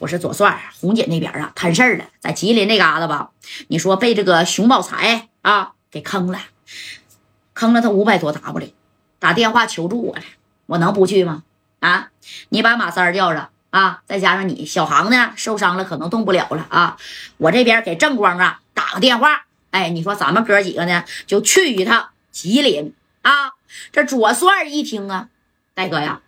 不是左帅，红姐那边啊摊事儿了，在吉林那嘎达吧？你说被这个熊宝才啊给坑了，坑了他五百多 W，打电话求助我了，我能不去吗？啊，你把马三叫上啊，再加上你小航呢受伤了，可能动不了了啊。我这边给正光啊打个电话，哎，你说咱们哥几个呢就去一趟吉林啊。这左帅一听啊，大哥呀。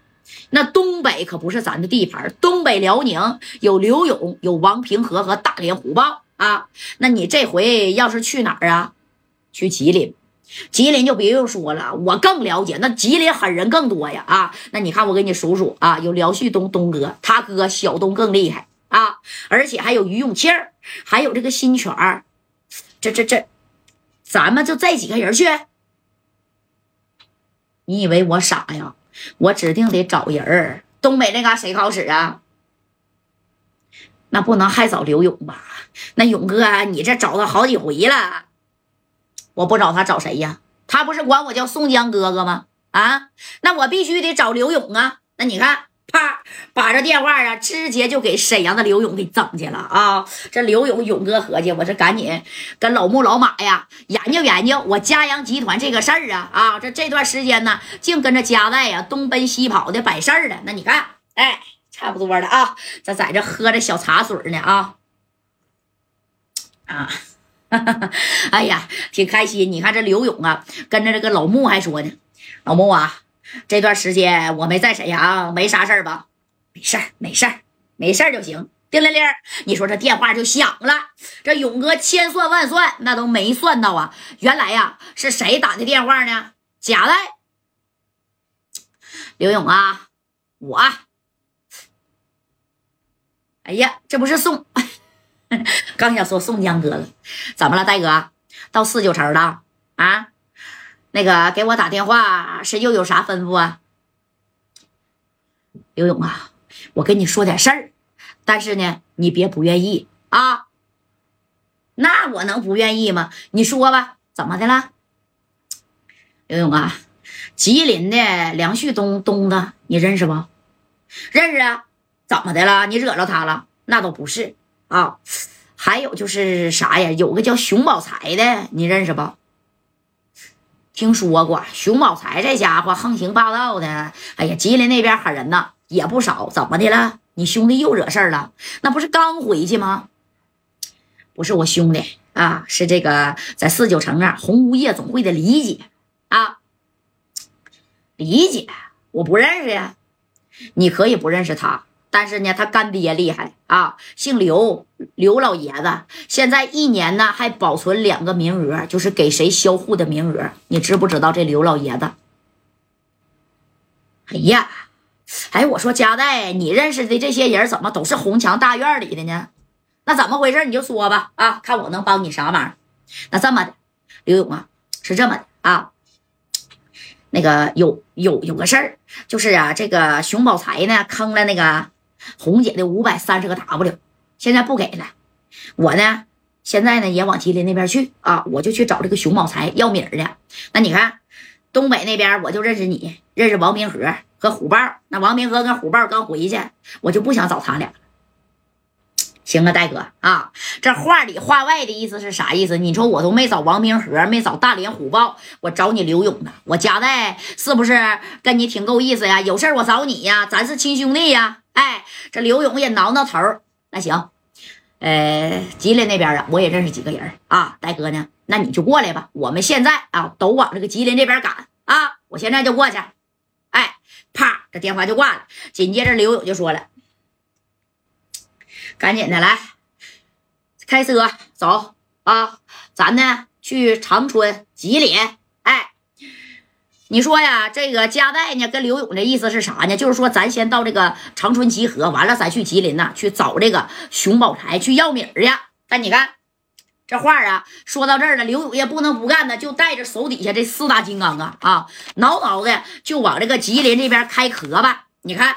那东北可不是咱的地盘，东北辽宁有刘勇，有王平和和大连虎豹啊。那你这回要是去哪儿啊？去吉林，吉林就别用说了，我更了解，那吉林狠人更多呀啊。那你看我给你数数啊，有辽旭东东哥，他哥小东更厉害啊，而且还有于永庆还有这个新泉儿，这这这，咱们就这几个人去？你以为我傻呀？我指定得找人儿，东北那嘎谁好使啊？那不能还找刘勇吧？那勇哥，你这找他好几回了，我不找他找谁呀？他不是管我叫宋江哥哥吗？啊，那我必须得找刘勇啊！那你看。啪，把这电话啊，直接就给沈阳的刘勇给整去了啊！这刘勇勇哥合计，我这赶紧跟老穆老马呀研究研究我嘉阳集团这个事儿啊啊！这这段时间呢，净跟着家代呀东奔西跑的摆事儿了。那你看，哎，差不多了啊，这在这喝着小茶水呢啊啊！哎呀，挺开心。你看这刘勇啊，跟着这个老穆还说呢，老穆啊。这段时间我没在沈阳，没啥事儿吧？没事儿，没事儿，没事儿就行。叮铃铃，你说这电话就响了。这勇哥千算万算，那都没算到啊！原来呀，是谁打的电话呢？贾代，刘勇啊，我。哎呀，这不是宋，刚想说宋江哥哥，怎么了，戴哥？到四九城了啊？那个给我打电话是又有啥吩咐啊？刘勇啊，我跟你说点事儿，但是呢，你别不愿意啊。那我能不愿意吗？你说吧，怎么的了？刘勇啊，吉林的梁旭东东子，你认识不？认识啊。怎么的了？你惹着他了？那都不是啊。还有就是啥呀？有个叫熊宝才的，你认识不？听说过熊宝才这家伙横行霸道的，哎呀，吉林那边狠人呐也不少。怎么的了？你兄弟又惹事儿了？那不是刚回去吗？不是我兄弟啊，是这个在四九城啊红屋夜总会的李姐啊。李姐，我不认识呀。你可以不认识他。但是呢，他干爹厉害啊，姓刘，刘老爷子现在一年呢还保存两个名额，就是给谁销户的名额。你知不知道这刘老爷子？哎呀，哎，我说佳代，你认识的这些人怎么都是红墙大院里的呢？那怎么回事？你就说吧，啊，看我能帮你啥忙。那这么的，刘勇啊，是这么的啊，那个有有有个事儿，就是啊，这个熊宝才呢坑了那个。红姐的五百三十个 W，现在不给了。我呢，现在呢也往吉林那边去啊，我就去找这个熊宝才要米儿去。那你看，东北那边我就认识你，认识王明和和虎豹。那王明和跟虎豹刚回去，我就不想找他俩。行啊，大哥啊，这话里话外的意思是啥意思？你说我都没找王明和，没找大连虎豹，我找你刘勇呢。我家代是不是跟你挺够意思呀？有事我找你呀，咱是亲兄弟呀。哎，这刘勇也挠挠头那行，呃，吉林那边啊，我也认识几个人啊。大哥呢，那你就过来吧。我们现在啊，都往这个吉林这边赶啊。我现在就过去。哎，啪，这电话就挂了。紧接着刘勇就说了：“赶紧的来，开车走啊，咱呢去长春、吉林。”哎你说呀，这个加代呢，跟刘勇的意思是啥呢？就是说，咱先到这个长春集合，完了咱去吉林呐，去找这个熊宝才去要米儿去。但你看这话啊，说到这儿了，刘勇也不能不干呢，就带着手底下这四大金刚啊啊，挠挠的就往这个吉林这边开壳吧。你看，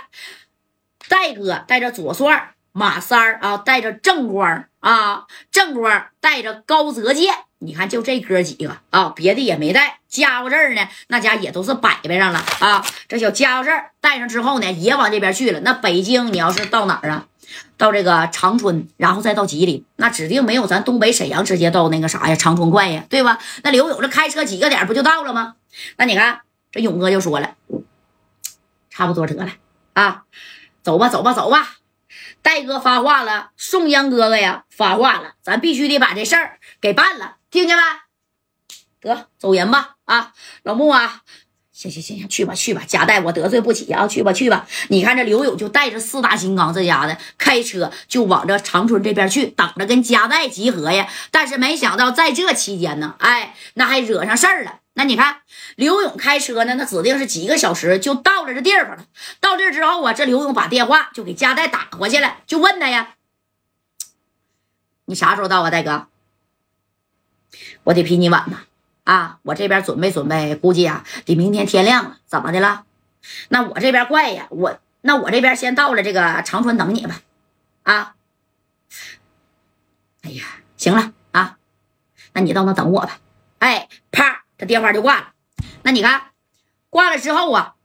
戴哥带着左帅。马三儿啊，带着正光啊，正光带着高泽健，你看就这哥几个啊，别的也没带。家伙事儿呢，那家也都是摆摆上了啊。这小家伙事儿带上之后呢，也往这边去了。那北京，你要是到哪儿啊？到这个长春，然后再到吉林，那指定没有咱东北沈阳直接到那个啥呀长春快呀，对吧？那刘勇这开车几个点不就到了吗？那你看这勇哥就说了，差不多得了啊，走吧走吧走吧。戴哥发话了，宋江哥哥呀发话了，咱必须得把这事儿给办了，听见没？得走人吧啊，老穆啊。行行行行，去吧去吧，夹带我得罪不起啊！去吧去吧，你看这刘勇就带着四大金刚这家的开车就往这长春这边去，等着跟夹带集合呀。但是没想到在这期间呢，哎，那还惹上事儿了。那你看刘勇开车呢，那指定是几个小时就到了这地方了。到这之后啊，这刘勇把电话就给夹带打过去了，就问他呀：“你啥时候到啊，大哥？我得比你晚呢。”啊，我这边准备准备，估计啊得明天天亮了。怎么的了？那我这边怪呀，我那我这边先到了这个长春等你吧。啊，哎呀，行了啊，那你到那等我吧。哎，啪，这电话就挂了。那你看，挂了之后啊，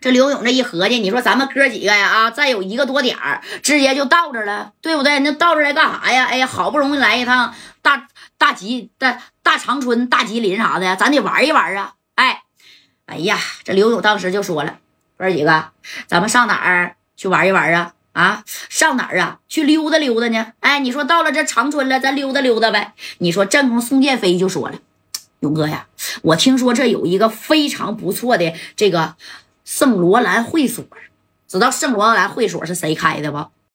这刘勇这一合计，你说咱们哥几个呀啊，再有一个多点儿，直接就到这了，对不对？那到这来干啥呀？哎呀，好不容易来一趟大。大吉大大长春大吉林啥的，咱得玩一玩啊！哎，哎呀，这刘勇当时就说了：“哥几个，咱们上哪儿去玩一玩啊？啊，上哪儿啊？去溜达溜达呢？哎，你说到了这长春了，咱溜达溜达呗？你说正空宋建飞就说了：勇哥呀，我听说这有一个非常不错的这个圣罗兰会所，知道圣罗兰会所是谁开的不？